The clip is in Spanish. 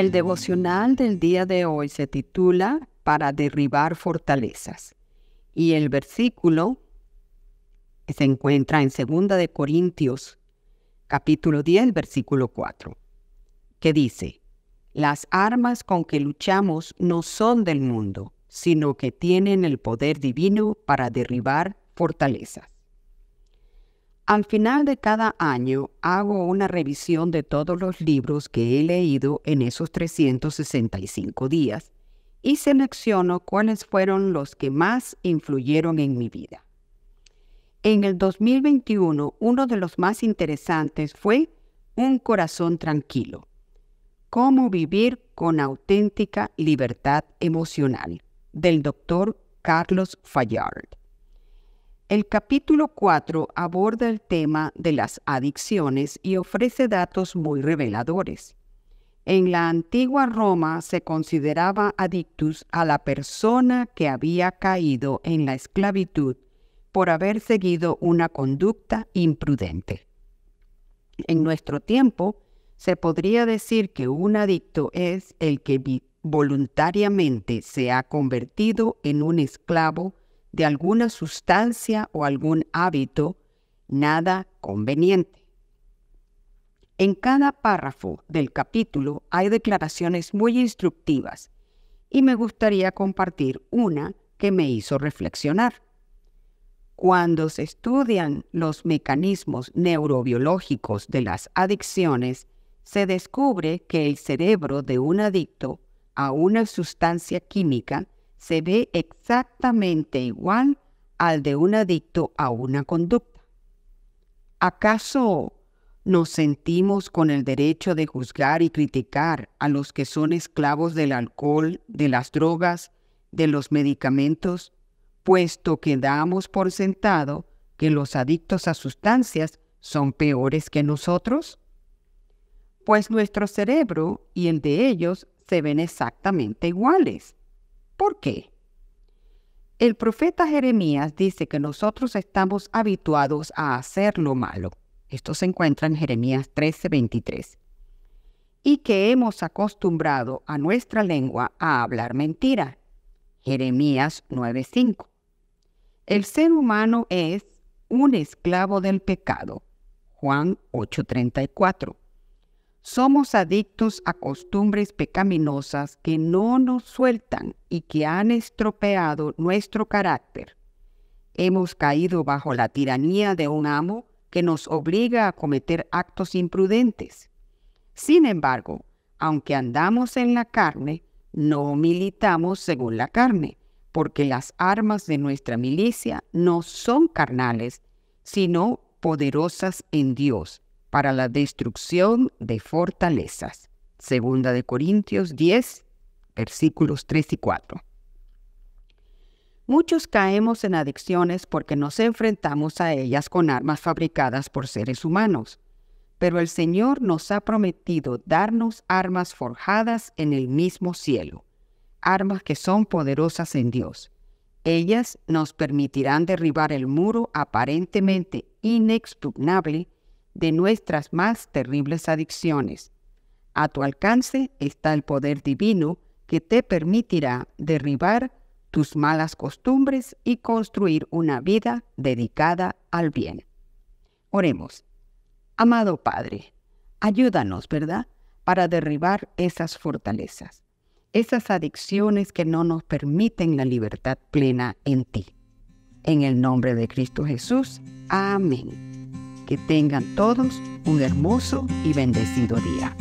El devocional del día de hoy se titula Para derribar fortalezas y el versículo se encuentra en 2 de Corintios capítulo 10 versículo 4 que dice, las armas con que luchamos no son del mundo, sino que tienen el poder divino para derribar fortalezas. Al final de cada año hago una revisión de todos los libros que he leído en esos 365 días y selecciono cuáles fueron los que más influyeron en mi vida. En el 2021, uno de los más interesantes fue Un corazón tranquilo. Cómo vivir con auténtica libertad emocional, del doctor Carlos Fayard. El capítulo 4 aborda el tema de las adicciones y ofrece datos muy reveladores. En la antigua Roma se consideraba adictus a la persona que había caído en la esclavitud por haber seguido una conducta imprudente. En nuestro tiempo, se podría decir que un adicto es el que voluntariamente se ha convertido en un esclavo de alguna sustancia o algún hábito nada conveniente. En cada párrafo del capítulo hay declaraciones muy instructivas y me gustaría compartir una que me hizo reflexionar. Cuando se estudian los mecanismos neurobiológicos de las adicciones, se descubre que el cerebro de un adicto a una sustancia química se ve exactamente igual al de un adicto a una conducta. ¿Acaso nos sentimos con el derecho de juzgar y criticar a los que son esclavos del alcohol, de las drogas, de los medicamentos, puesto que damos por sentado que los adictos a sustancias son peores que nosotros? Pues nuestro cerebro y el de ellos se ven exactamente iguales. ¿Por qué? El profeta Jeremías dice que nosotros estamos habituados a hacer lo malo. Esto se encuentra en Jeremías 13:23. Y que hemos acostumbrado a nuestra lengua a hablar mentira. Jeremías 9:5. El ser humano es un esclavo del pecado. Juan 8:34. Somos adictos a costumbres pecaminosas que no nos sueltan y que han estropeado nuestro carácter. Hemos caído bajo la tiranía de un amo que nos obliga a cometer actos imprudentes. Sin embargo, aunque andamos en la carne, no militamos según la carne, porque las armas de nuestra milicia no son carnales, sino poderosas en Dios para la destrucción de fortalezas. Segunda de Corintios 10, versículos 3 y 4. Muchos caemos en adicciones porque nos enfrentamos a ellas con armas fabricadas por seres humanos, pero el Señor nos ha prometido darnos armas forjadas en el mismo cielo, armas que son poderosas en Dios. Ellas nos permitirán derribar el muro aparentemente inexpugnable de nuestras más terribles adicciones. A tu alcance está el poder divino que te permitirá derribar tus malas costumbres y construir una vida dedicada al bien. Oremos. Amado Padre, ayúdanos, ¿verdad?, para derribar esas fortalezas, esas adicciones que no nos permiten la libertad plena en ti. En el nombre de Cristo Jesús. Amén. Que tengan todos un hermoso y bendecido día.